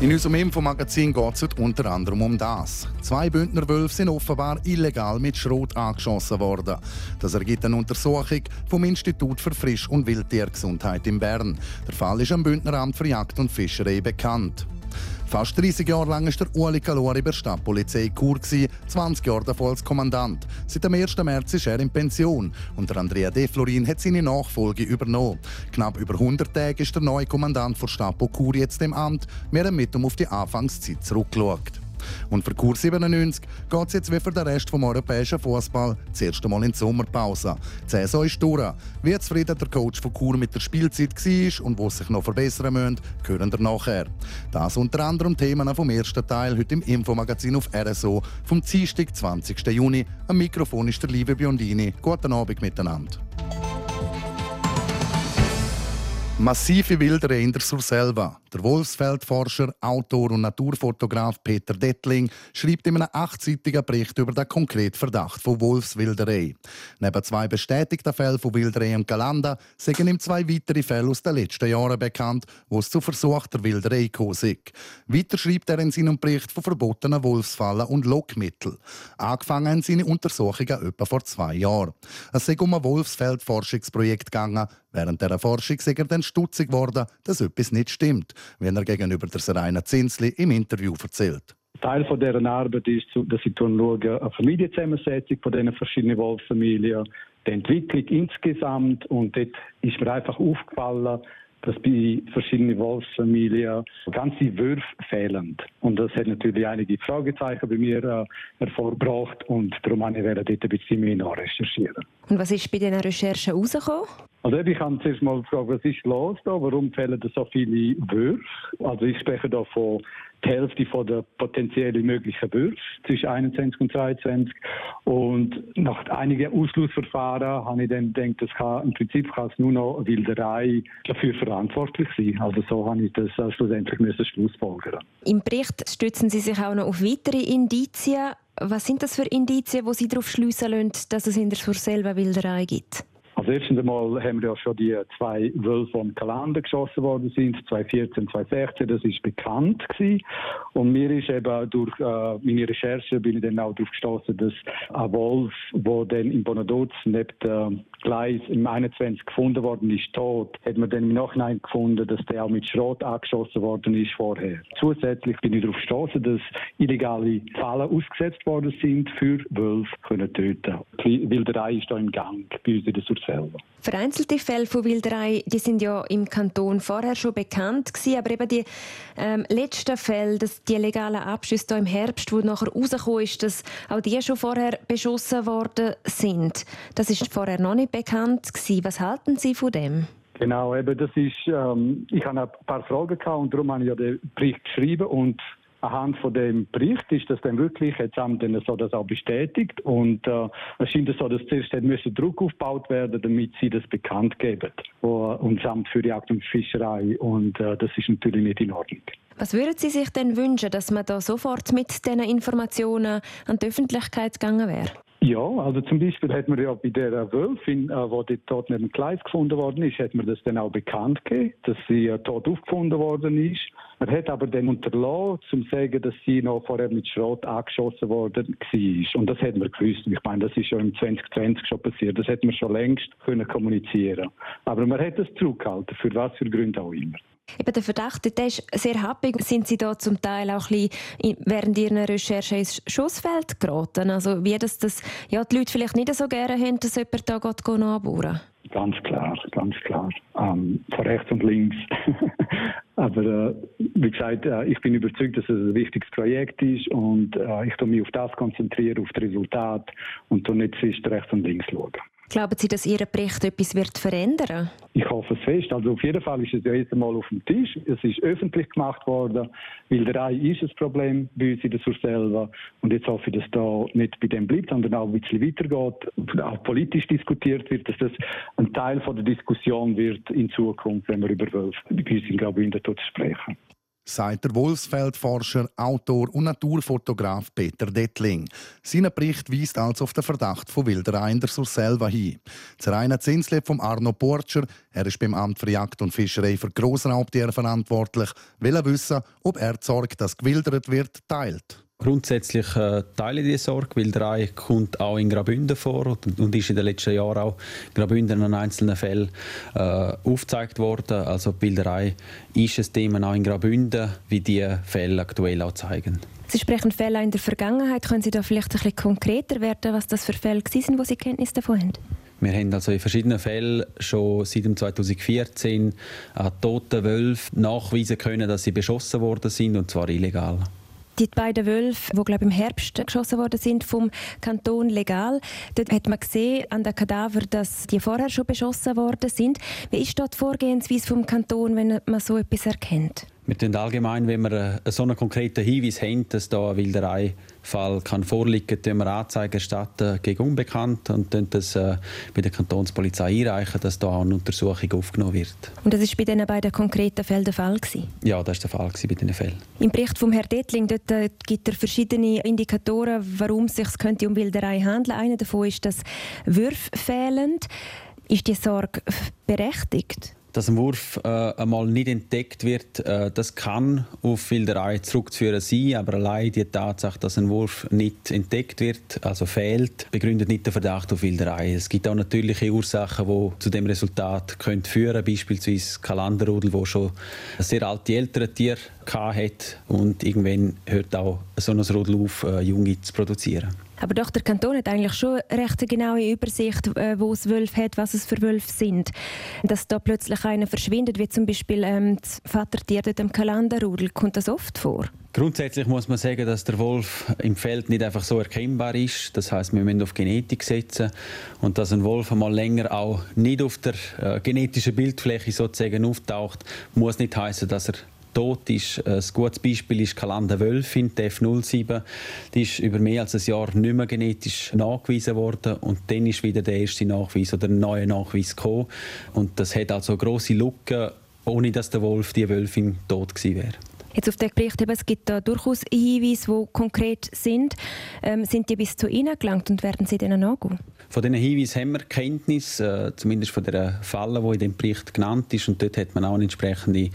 In unserem Infomagazin geht es unter anderem um das. Zwei Bündner Wölfe sind offenbar illegal mit Schrot angeschossen worden. Das ergibt eine Untersuchung vom Institut für Frisch- und Wildtiergesundheit in Bern. Der Fall ist am Bündneramt für Jagd und Fischerei bekannt. Fast 30 Jahre lang war der Ueli Calori bei der Stadtpolizei Chur, 20 Jahre davor als Kommandant. Seit dem 1. März ist er in Pension und der Andrea De Florin hat seine Nachfolge übernommen. Knapp über 100 Tage ist der neue Kommandant der Stapo Chur jetzt im Amt. Wir haben mit ihm auf die Anfangszeit zurückgeschaut. Und für Kurs 97 geht es jetzt wie für den Rest vom europäischen Fußball das erste Mal in die Sommerpause. Die Saison ist durch. Wie zufrieden der Coach von Kur mit der Spielzeit war und wo sich noch verbessern müssen, hören wir nachher. Das unter anderem Themen vom ersten Teil heute im Infomagazin auf RSO vom Dienstag, 20. Juni. Am Mikrofon ist der liebe Biondini. Guten Abend miteinander. Massive Wilderei in der Surselva. Der Wolfsfeldforscher, Autor und Naturfotograf Peter Dettling schreibt in einem achtseitigen Bericht über den konkreten Verdacht von Wolfswilderei. Neben zwei bestätigten Fällen von Wilderei im Galanda sind ihm zwei weitere Fälle aus den letzten Jahren bekannt, wo es zu versuchter Wilderei gekommen ist. Weiter schreibt er in seinem Bericht von verbotenen Wolfsfallen und Lockmitteln. Angefangen haben seine Untersuchungen etwa vor zwei Jahren. Es ist um ein Wolfsfeldforschungsprojekt gegangen, Während dieser Forschung ist er dann stutzig geworden, dass etwas nicht stimmt, wie er gegenüber der Serena Zinsli im Interview erzählt. Teil von dieser Arbeit ist, dass ich schaue, eine Familienzusammensetzung von diesen verschiedenen Wolfsfamilien, die Entwicklung insgesamt und dort ist mir einfach aufgefallen, dass bei verschiedenen Wolfsfamilien ganze Würfe fehlen. Und das hat natürlich einige Fragezeichen bei mir äh, hervorgebracht und darum habe ich dort ein bisschen mehr nachrecherchieren. Und was ist bei diesen Recherchen herausgekommen? Also ich habe zuerst mal gefragt, was ist los da? Warum fehlen da so viele Würfe? Also ich spreche da von die Hälfte von der potenziellen möglichen Würfe zwischen 21 und 22. Und nach einigen Ausschlussverfahren habe ich dann gedacht, das kann, im Prinzip kann es nur noch Wilderei dafür verantwortlich sein. Also so habe ich das schlussendlich schlussfolgern. Im Bericht stützen Sie sich auch noch auf weitere Indizien. Was sind das für Indizien, wo Sie darauf schließen lassen, dass es in der Surselva Wilderei gibt? Also erstens einmal haben wir ja schon die zwei Wölfe vom Kalender geschossen worden sind, 2014, 2016, das ist bekannt gewesen. Und mir ist eben durch äh, meine Recherche bin ich dann auch darauf gestoßen, dass ein Wolf, der dann in Bonaduz neben dem Gleis im 21 gefunden worden ist, tot, hat man dann im Nachhinein gefunden, dass der auch mit Schrot angeschossen worden ist vorher. Zusätzlich bin ich darauf gestoßen, dass illegale Fallen ausgesetzt worden sind für Wölfe können töten. Wilderei ist da im Gang bei uns in der selber. Vereinzelte Fälle von Wilderei, die sind ja im Kanton vorher schon bekannt gewesen, aber eben die ähm, letzten Fälle, dass die legalen Abschüsse hier im Herbst, wo nachher rausgekommen ist, dass auch die schon vorher beschossen worden sind, das ist vorher noch nicht bekannt gewesen. Was halten Sie von dem? Genau, eben das ist, ähm, ich habe ein paar Fragen gehabt und darum habe ich ja den Bericht geschrieben und anhand von dem Bericht ist das dann wirklich jetzt haben dann so das auch bestätigt und äh, es scheint so, dass zuerst müssen Druck aufgebaut werden, damit sie das bekannt geben und Amt für Jagd und Fischerei und äh, das ist natürlich nicht in Ordnung. Was würden Sie sich denn wünschen, dass man da sofort mit diesen Informationen an die Öffentlichkeit gegangen wäre? Ja, also zum Beispiel hat man ja bei der Wölfin, äh, wo die tot neben dem Gleis gefunden worden ist, hat man das dann auch bekannt gegeben, dass sie äh, tot aufgefunden worden ist. Man hat aber dann unterlassen, zum zu sagen, dass sie noch vorher mit Schrot angeschossen worden war. Und das hat man gewusst. Ich meine, das ist schon im 2020 schon passiert. Das hätte man schon längst können kommunizieren. Aber man hat das zurückgehalten, für was für Gründe auch immer. Eben der Verdacht, der ist sehr happig. Sind Sie da zum Teil auch ein bisschen während Ihrer Recherche ins Schussfeld geraten? Also wie das, das ja, die Leute vielleicht nicht so gerne haben, dass jemand da geht, nachbohren Ganz klar, ganz klar. Ähm, von rechts und links. Aber äh, wie gesagt, äh, ich bin überzeugt, dass es ein wichtiges Projekt ist und äh, ich mich auf das konzentriere, auf das Resultat und nicht zwischen rechts und links schauen. Glauben Sie, dass Ihr Bericht etwas wird verändern Ich hoffe es fest. Also auf jeden Fall ist es ja jetzt einmal auf dem Tisch. Es ist öffentlich gemacht worden. Wilderei ist ein Problem bei uns in der Sur selber. Und jetzt hoffe ich, dass da nicht bei dem bleibt, sondern auch ein bisschen weitergeht, auch politisch diskutiert wird, dass das ein Teil von der Diskussion wird in Zukunft, wenn wir über Wölfe bei uns in Graubünden sprechen sagt der Wolfsfeldforscher, Autor und Naturfotograf Peter Dettling. Sein Bericht weist also auf den Verdacht von Wilderei in der Surselva hin. Das reine Zinsle vom Arno Porcher, er ist beim Amt für Jagd und Fischerei für Grossraubtiere verantwortlich, will wissen, ob er die Sorge, dass gewildert wird, teilt. Grundsätzlich äh, teile ich diese Sorge. Wilderei kommt auch in Graubünden vor und, und, ist in den letzten Jahren auch in Graubünden an einzelnen Fällen äh, aufgezeigt worden. Also Wilderei ist ein Thema auch in Graubünden, wie diese Fälle aktuell auch zeigen. Sie sprechen Fälle in der Vergangenheit. Können Sie da vielleicht ein bisschen konkreter werden, was das für Fälle sind, wo Sie Kenntnis davon haben? Wir haben also in verschiedenen Fällen schon seit 2014 an toten Wölfen nachweisen können, dass sie beschossen worden sind, und zwar illegal die beiden Wölfe, die glaube im Herbst geschossen worden sind vom Kanton legal. Dort hat man gesehen an den Kadaver, dass die vorher schon beschossen worden sind. Wie ist dort die Vorgehensweise vom Kanton, wenn man so etwas erkennt? Wir tun allgemein, wenn wir so einen konkreten Hinweis haben, dass da ein Wildereifall kann vorliegen kann, wir Anzeige erstatten gegen Unbekannt und dann das äh, bei der Kantonspolizei einreichen, dass da auch eine Untersuchung aufgenommen wird. Und das war bei diesen beiden konkreten Fällen der Fall? Gewesen? Ja, das war der Fall bei diesen Fällen. Im Bericht von Herrn Dettling dort, äh, gibt er verschiedene Indikatoren, warum es sich könnte um Wilderei handeln. Einer davon ist, dass Würfe fehlen. Ist die Sorge berechtigt? Dass ein Wurf äh, einmal nicht entdeckt wird, äh, das kann auf Wilderei zurückzuführen sein, aber allein die Tatsache, dass ein Wurf nicht entdeckt wird, also fehlt, begründet nicht den Verdacht auf Wilderei. Es gibt auch natürliche Ursachen, die zu dem Resultat können führen, beispielsweise Kalanderrudel, wo schon sehr alte ältere Tiere hat und irgendwann hört auch so ein Rudel auf, äh, Junge zu produzieren. Aber doch, der Kanton hat eigentlich schon eine recht genaue Übersicht, äh, wo es Wölfe hat, was es für Wölfe sind. Dass da plötzlich einer verschwindet, wie zum Beispiel ähm, das Vatertier dort im Kalenderrudel, kommt das oft vor? Grundsätzlich muss man sagen, dass der Wolf im Feld nicht einfach so erkennbar ist. Das heißt, wir müssen auf Genetik setzen und dass ein Wolf einmal länger auch nicht auf der äh, genetischen Bildfläche sozusagen auftaucht, muss nicht heißen, dass er tot ist. Ein gutes Beispiel ist Kalanda Wölfin, die F07. Die ist über mehr als ein Jahr nicht mehr genetisch nachgewiesen worden und dann ist wieder der erste Nachweis oder ein neuer Nachweis gekommen. Und das hat also große Lücken, ohne dass der Wolf, die Wölfin, tot gewesen wäre. Jetzt auf den Bericht eben, es gibt da durchaus Hinweise, die konkret sind. Ähm, sind die bis zu Ihnen gelangt und werden Sie denen nachgehen? Von diesen Hinweisen haben wir Kenntnis, äh, zumindest von der Falle, die in dem Bericht genannt ist. Und dort hat man auch eine entsprechende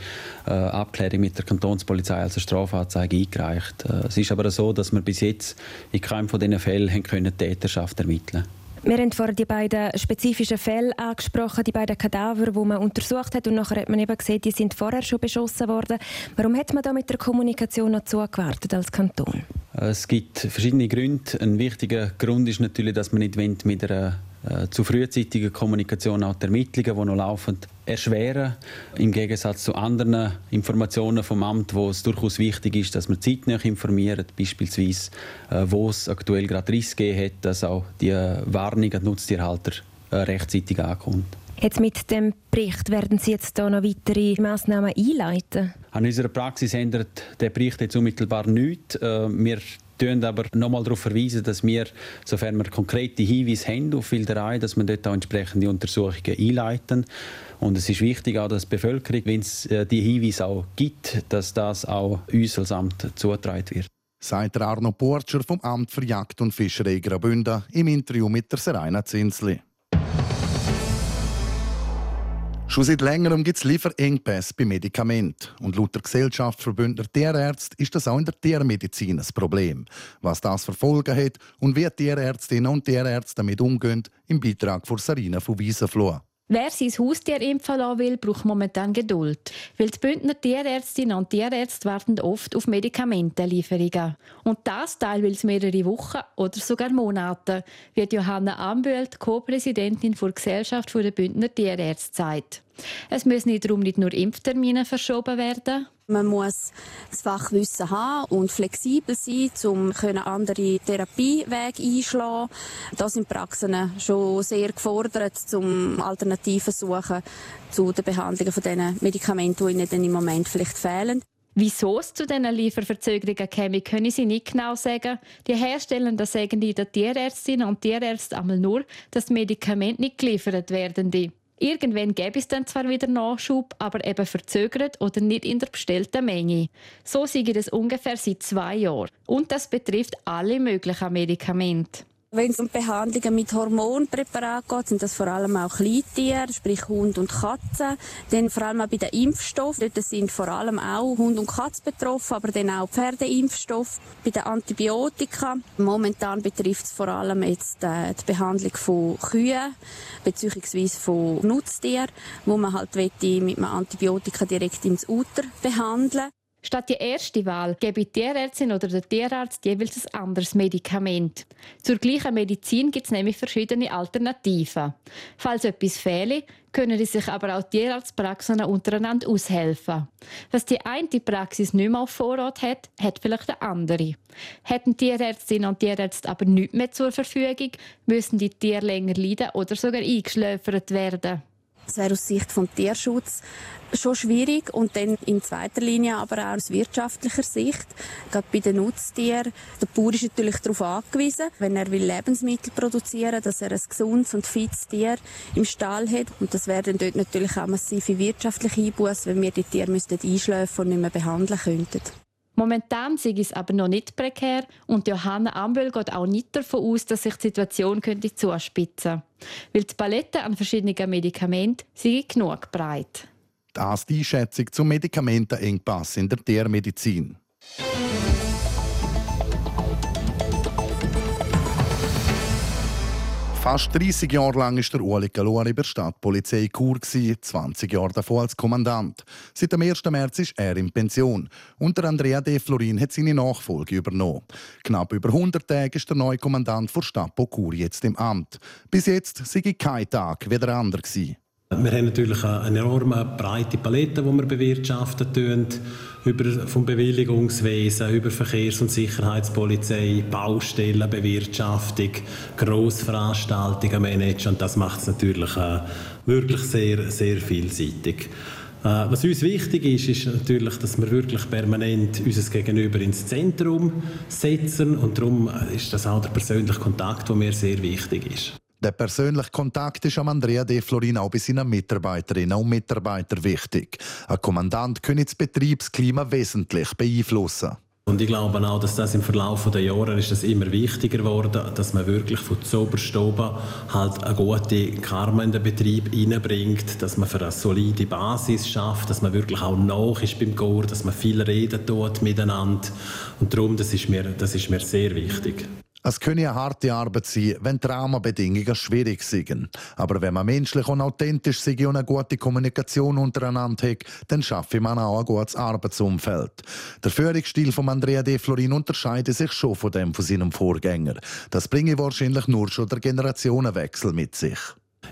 äh, Abklärung mit der Kantonspolizei als Strafanzeige eingereicht. Äh, es ist aber so, dass wir bis jetzt in keinem von diesen Fällen können Täterschaft ermitteln können. Wir haben vorhin die beiden spezifischen Fälle angesprochen, die beiden Kadaver, die man untersucht hat. Und nachher hat man eben gesehen, die sind vorher schon beschossen worden. Warum hat man da mit der Kommunikation noch zugewartet als Kanton? Es gibt verschiedene Gründe. Ein wichtiger Grund ist natürlich, dass man nicht mit einer äh, zu frühzeitigen Kommunikation auch die Ermittlungen, die noch laufen, erschweren. Im Gegensatz zu anderen Informationen vom Amt, wo es durchaus wichtig ist, dass man zeitnah informiert, beispielsweise äh, wo es aktuell gerade Riss gegeben hat, dass auch die Warnung an Nutztierhalter äh, rechtzeitig ankommt. Jetzt mit dem Bericht werden Sie jetzt da noch weitere Massnahmen einleiten? An unserer Praxis ändert der Bericht jetzt unmittelbar nichts. Wir verweisen aber nochmal darauf verweisen, dass wir, sofern wir konkrete Hinweise haben auf Wilderei, dass wir dort auch entsprechende Untersuchungen einleiten. Und es ist wichtig auch, dass die Bevölkerung, wenn es äh, die Hinweise auch gibt, dass das auch uns als Amt zugetragen wird. Sagt Arno Porcher vom Amt für Jagd und Fischerei Graubünden im Interview mit der Serena Zinsli. Schon seit längerem gibt es Lieferengpässe bei Medikamenten. Und laut der Gesellschaftsverbündner Tierärzte ist das auch in der Tiermedizin ein Problem. Was das für Folgen hat und wie Tierärztinnen und Tierärzte damit umgehen, im Beitrag von Sarina von Wiesenfloh. Wer sein Haustier impfen lassen will, braucht momentan Geduld. Weil die Bündner Tierärztinnen und Tierärzte warten oft auf Medikamentenlieferungen. Und das teilweise mehrere Wochen oder sogar Monate, wie Johanna Amböld, Co-Präsidentin der Gesellschaft der Bündner Tierärzte, sagt. Es müssen darum nicht nur Impftermine verschoben werden. Man muss das Fachwissen haben und flexibel sein, um andere Therapiewege einschlagen. Da sind Praxen schon sehr gefordert, um Alternativen zu suchen zu der Behandlung von diesen Medikamenten, die ihnen im Moment vielleicht fehlen. Wieso es zu diesen Lieferverzögerungen käme, können sie nicht genau sagen. Die Hersteller sagen die Tierärztinnen und Tierärzte einmal nur, dass die Medikamente nicht geliefert werden. Irgendwann gäbe es dann zwar wieder Nachschub, aber eben verzögert oder nicht in der bestellten Menge. So sehe das ungefähr seit zwei Jahren. Und das betrifft alle möglichen Medikamente. Wenn es um Behandlungen mit Hormonpräparaten geht, sind das vor allem auch Kleintiere, sprich Hund und Katze. Dann vor allem auch bei den Impfstoffen, dort sind vor allem auch Hund und Katze betroffen, aber dann auch Pferdeimpfstoff. Bei den Antibiotika, momentan betrifft es vor allem jetzt äh, die Behandlung von Kühen bzw. von Nutztieren, wo man halt mit einem Antibiotika direkt ins Uter behandeln Statt die erste Wahl gebe die Tierärztin oder der Tierarzt jeweils ein anderes Medikament. Zur gleichen Medizin gibt es nämlich verschiedene Alternativen. Falls etwas fehle, können sich aber auch Tierarztpraxen untereinander aushelfen. Was die eine Praxis nicht mehr auf Vorrat hat, hat vielleicht eine andere. Hätten Tierärztinnen und Tierärzte aber nichts mehr zur Verfügung, müssen die Tiere länger leiden oder sogar eingeschläfert werden. Das wäre aus Sicht des Tierschutz schon schwierig und dann in zweiter Linie aber auch aus wirtschaftlicher Sicht. Gerade bei den Nutztieren. Der Bauer ist natürlich darauf angewiesen, wenn er will Lebensmittel produzieren dass er ein gesundes und fittes Tier im Stall hat. Und das wäre dann dort natürlich auch massive wirtschaftliche Einbußen, wenn wir die Tiere einschläfen und nicht mehr behandeln könnten. Momentan sei es aber noch nicht prekär und Johanna Ambel geht auch nicht davon aus, dass sich die Situation könnte zuspitzen Weil die Palette an verschiedenen Medikamenten sei genug breit. Das ist die Einschätzung zum Medikamentenengpass in der Tiermedizin. Fast 30 Jahre lang war der Ueli Galori bei der Stadtpolizei Chur, 20 Jahre davor als Kommandant. Seit dem 1. März ist er in Pension. Und Andrea De Florin hat seine Nachfolge übernommen. Knapp über 100 Tage ist der neue Kommandant der Stadt Chur jetzt im Amt. Bis jetzt sei kein Tag wie der andere. Wir haben natürlich eine enorme breite Palette, die wir bewirtschaften tun, über vom Bewilligungswesen, über Verkehrs- und Sicherheitspolizei, Baustellenbewirtschaftung, Grossveranstaltungen managen und das macht es natürlich äh, wirklich sehr, sehr vielseitig. Äh, was uns wichtig ist, ist natürlich, dass wir wirklich permanent unser Gegenüber ins Zentrum setzen und darum ist das auch der persönliche Kontakt, der mir sehr wichtig ist. Der persönliche Kontakt ist am Andrea De Florin auch bei seinen Mitarbeiterinnen und Mitarbeitern wichtig. Ein Kommandant kann das Betriebsklima wesentlich beeinflussen. Und ich glaube auch, dass das im Verlauf der Jahre ist das immer wichtiger geworden, dass man wirklich von zoberst oben halt eine gute Karma in den Betrieb hineinbringt, dass man für eine solide Basis schafft, dass man wirklich auch nach ist beim Chor, dass man viel reden tut miteinander. Und darum, das ist mir, das ist mir sehr wichtig. Es könne eine harte Arbeit sein, wenn die Rahmenbedingungen schwierig sind. Aber wenn man menschlich und authentisch sei und eine gute Kommunikation untereinander hat, dann schaffe man auch ein gutes Arbeitsumfeld. Der Führungsstil von Andrea De Florin unterscheidet sich schon von dem von seinem Vorgänger. Das bringe wahrscheinlich nur schon der Generationenwechsel mit sich.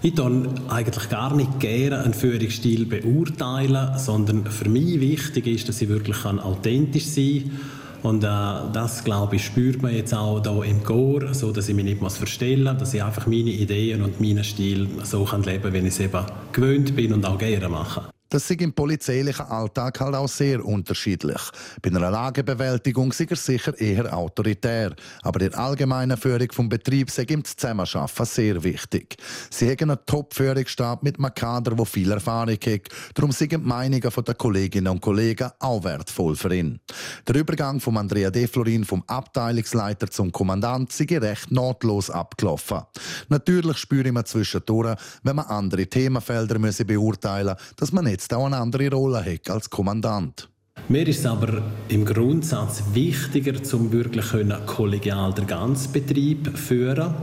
Ich tue eigentlich gar nicht gerne einen Führungsstil beurteilen, sondern für mich wichtig ist, dass ich wirklich authentisch sein kann und äh, das, glaube ich, spürt man jetzt auch hier im Chor, so dass ich mich nicht muss verstellen dass ich einfach meine Ideen und meinen Stil so kann leben kann, wie ich es eben gewöhnt bin und auch gerne mache. Das ist im polizeilichen Alltag halt auch sehr unterschiedlich. Bei einer Lagebewältigung ist er sicher eher autoritär, aber in der allgemeinen Führung des Betriebs ist ihm das Zusammenarbeiten sehr wichtig. Sie haben einen Top-Führungsstab mit einem Kader, der viel Erfahrung hat. Darum sind die Meinungen der Kolleginnen und Kollegen auch wertvoll für ihn. Der Übergang von Andrea De Florin vom Abteilungsleiter zum Kommandant sei recht notlos abgelaufen. Natürlich spüre ich zwischendurch, wenn man andere Themenfelder beurteilen muss, dass man nicht jetzt auch eine andere Rolle hat als Kommandant. Mir ist es aber im Grundsatz wichtiger, um wirklich kollegial den ganzen Betrieb zu führen.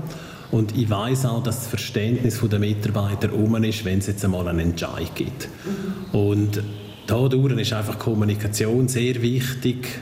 Und ich weiß auch, dass das Verständnis der Mitarbeiter um ist, wenn es jetzt einmal einen Entscheid gibt. Und dadurch ist einfach Kommunikation sehr wichtig,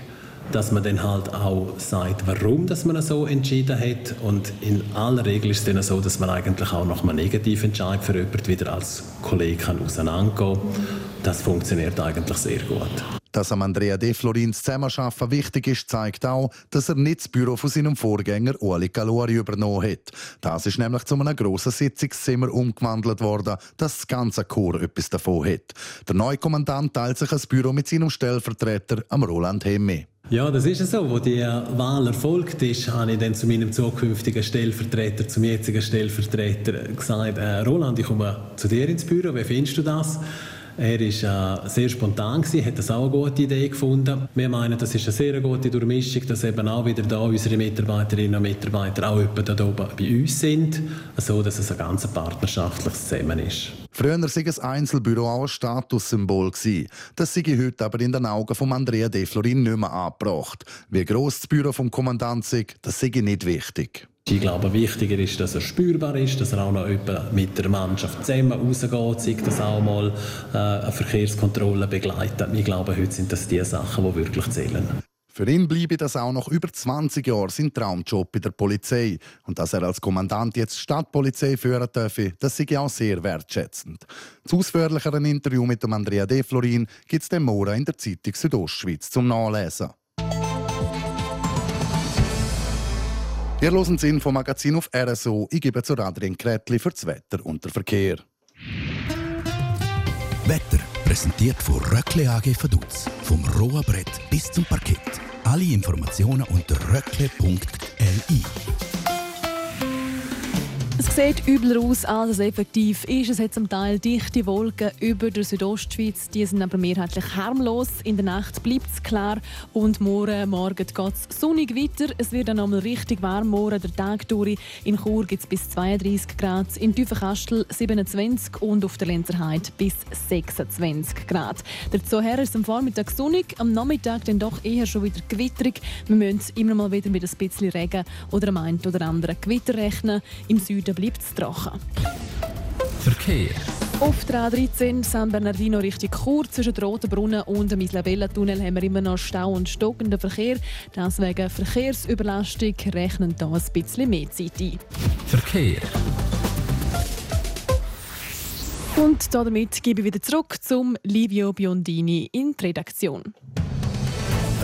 dass man dann halt auch sagt, warum dass man so entschieden hat. Und in aller Regel ist es dann so, dass man eigentlich auch nach einem negativen Entscheid für jemanden wieder als Kollege kann auseinandergehen kann. Das funktioniert eigentlich sehr gut. Dass am Andrea De Florins Zusammenarbeiten wichtig ist, zeigt auch, dass er nicht das Büro von seinem Vorgänger Ueli Calori übernommen hat. Das ist nämlich zu einem grossen Sitzungszimmer umgewandelt worden, dass das ganze Chor etwas davon hat. Der neue Kommandant teilt sich ein Büro mit seinem Stellvertreter, am Roland Hemme. Ja, das ist so. Wo die Wahl erfolgt ist, habe ich dann zu meinem zukünftigen Stellvertreter, zum jetzigen Stellvertreter gesagt, äh, Roland, ich komme zu dir ins Büro, wie findest du das? Er war äh, sehr spontan, gewesen, hat das auch eine gute Idee gefunden. Wir meinen, das ist eine sehr gute Durchmischung, dass eben auch wieder da unsere Mitarbeiterinnen und Mitarbeiter auch etwa da oben bei uns sind, so dass es ein ganz partnerschaftliches Zusammen ist. Früher war ein Einzelbüro auch ein Statussymbol. Das sei heute aber in den Augen von Andrea De Florin nicht mehr angebracht. Wie gross das Büro vom Kommandant ist, das sei nicht wichtig. Ich glaube, wichtiger ist, dass er spürbar ist, dass er auch noch mit der Mannschaft zusammen rausgeht, sei das auch mal äh, eine Verkehrskontrolle begleitet. Ich glaube, heute sind das die Sachen, die wirklich zählen. Für ihn bleibe das auch noch über 20 Jahre sein Traumjob bei der Polizei. Und dass er als Kommandant jetzt Stadtpolizei führen dürfe, das sei auch sehr wertschätzend. Das ausführlichere Interview mit dem Andrea De Florin gibt es morgen in der Zeitung Südostschweiz zum Nachlesen. Wir hören das Infomagazin auf RSO. Ich gebe zu Adrian Kretli für das Wetter und den Verkehr. Wetter präsentiert von Röckle AG Vaduz. Vom rohen Brett bis zum Parkett. Alle Informationen unter röckle.li. Es sieht übler aus, als es effektiv ist. Es hat zum Teil dichte Wolken über der Südostschweiz. Die sind aber mehrheitlich harmlos. In der Nacht bleibt es klar und morgen, morgen geht es sonnig weiter. Es wird dann einmal richtig warm morgen, der Tag durch. In Chur gibt es bis 32 Grad, in Tüfenkastel 27 und auf der Lenzerheide bis 26 Grad. Dazu her ist es am Vormittag sonnig, am Nachmittag dann doch eher schon wieder gewitterig. Wir müssen immer mal wieder mit ein bisschen Regen oder am einen oder anderen Gewitter rechnen. Im Süden Süden bleibt es trocken. Verkehr. Auf der A13 San Bernardino Richtung Chur zwischen Rotenbrunnen und dem Isla-Bella-Tunnel haben wir immer noch Stau und stockenden Verkehr. Deswegen Verkehrsüberlastung rechnen da ein bisschen mehr Zeit ein. Verkehr. Und damit gebe ich wieder zurück zum Livio Biondini in die Redaktion.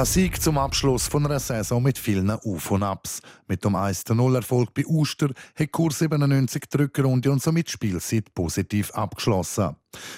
Ein Sieg zum Abschluss von einer Saison mit vielen Auf und Abs. Mit dem 1-0-Erfolg bei Uster hat Kurs 97 die Rückrunde und somit Spielzeit positiv abgeschlossen.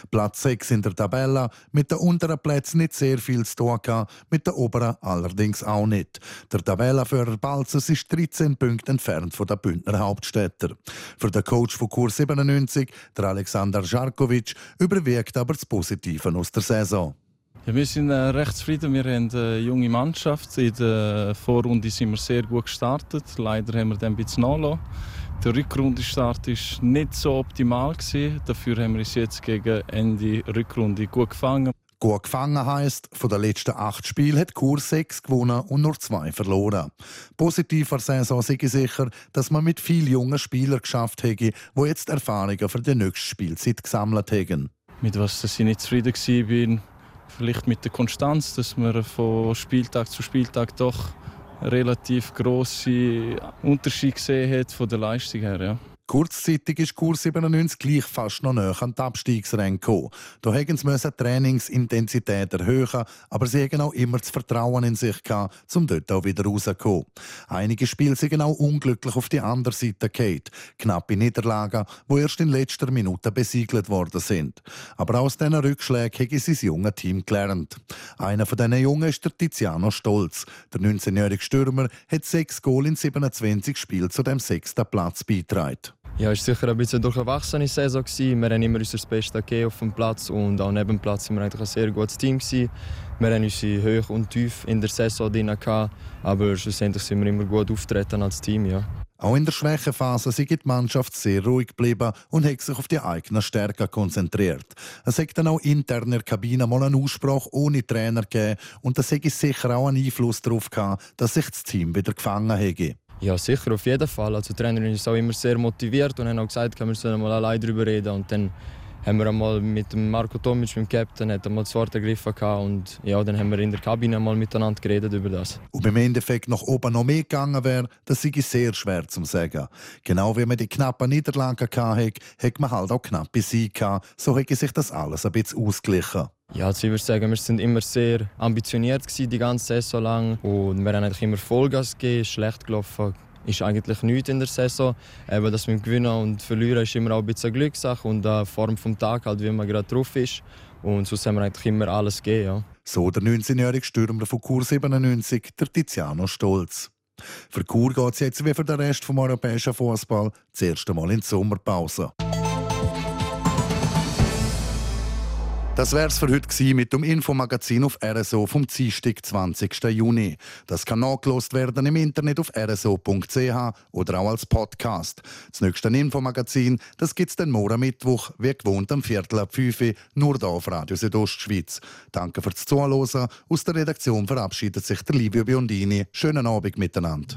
Platz 6 in der Tabelle, mit den unteren Plätzen nicht sehr viel zu tun gehabt, mit den oberen allerdings auch nicht. Der Tabellenführer Balzers ist 13 Punkte entfernt von der Bündner Hauptstädter. Für den Coach von Kurs 97, der Alexander Jarkovic, überwiegt aber das Positive aus der Saison. Ja, wir sind äh, recht zufrieden. Wir haben eine junge Mannschaft. In der Vorrunde sind wir sehr gut gestartet. Leider haben wir dann ein bisschen nachgelassen. Der Rückrundenstart war nicht so optimal. Dafür haben wir uns jetzt gegen Ende Rückrunde gut gefangen. Gut gefangen heisst, von den letzten acht Spielen hat Kur sechs gewonnen und nur zwei verloren. Positiv an Saison sei sicher, dass man mit vielen jungen Spielern geschafft hätte, die jetzt Erfahrungen für die nächste Spielzeit gesammelt haben. Mit was ich nicht zufrieden war, vielleicht mit der Konstanz, dass man von Spieltag zu Spieltag doch relativ große Unterschiede gesehen hat von der Leistung her. Ja. Kurzzeitig ist Kurs 97 gleich fast noch näher an die Abstiegsränge gekommen. Da hätten sie die Trainingsintensität erhöhen, aber sie hatten auch immer das Vertrauen in sich gehabt, um dort auch wieder rauszukommen. Einige Spiele sind auch unglücklich auf die andere Seite gefallen. Knappe Niederlagen, die erst in letzter Minute besiegelt worden sind. Aber aus diesen Rückschlägen haben sie das junge Team gelernt. Einer von diesen Jungen ist der Tiziano Stolz. Der 19-jährige Stürmer hat sechs Goal in 27 Spielen zu dem sechsten Platz beigetragen. Ja, es war sicher ein bisschen eine durchwachsene Saison. Wir haben immer unser Bestes auf dem Platz und auch neben dem Platz waren wir ein sehr gutes Team. Wir haben unsere Höhe und Tief in der Saison drin, aber schlussendlich sind wir immer gut auftreten als Team. Ja. Auch in der Schwächephase ist die Mannschaft sehr ruhig geblieben und hat sich auf die eigenen Stärken konzentriert. Es hat dann auch intern in der Kabine mal einen Aussprache ohne Trainer gegeben und das hätte sicher auch einen Einfluss darauf gehabt, dass sich das Team wieder gefangen hätte. Ja, sicher, auf jeden Fall. Also, die Trainerin ist auch immer sehr motiviert und hat auch gesagt, wir sollen mal allein darüber reden. Und dann haben wir einmal mit Marco Tomic, dem Captain, hat einmal das Wort ergriffen und ja, dann haben wir in der Kabine mal miteinander geredet über das. Ob im Endeffekt noch oben noch mehr gegangen wäre, das sei sehr schwer zu sagen. Genau wie man die knappen Niederlagen hatte, hat man halt auch knappe Siege gehabt. So hat sich das alles ein bisschen ausgeglichen. Ja, also ich würde sagen, wir sind immer sehr ambitioniert gewesen, die ganze Saison lang und wir haben eigentlich immer Vollgas gegeben, schlecht gelaufen ist eigentlich nichts in der Saison. Eben das mit Gewinnen und Verlieren ist immer auch ein bisschen Glückssache und eine Form vom Tag, halt, wie man gerade drauf ist. Und sonst haben wir eigentlich immer alles gegeben. Ja. So der 19-jährige Stürmer von Kur 97, der Tiziano Stolz. Für Kur geht es jetzt wie für den Rest vom europäischen Fußball das erste Mal in die Sommerpause. Das wär's für heute mit dem Infomagazin auf RSO vom Dienstag, 20. Juni. Das kann nachgelost werden im Internet auf rso.ch oder auch als Podcast. Das nächste Infomagazin, das gibt's dann morgen Mittwoch, wie gewohnt am Viertel ab 5 Uhr, nur hier auf Radio Südostschweiz. Danke fürs Zuhören. Aus der Redaktion verabschiedet sich der Livio Biondini. Schönen Abend miteinander.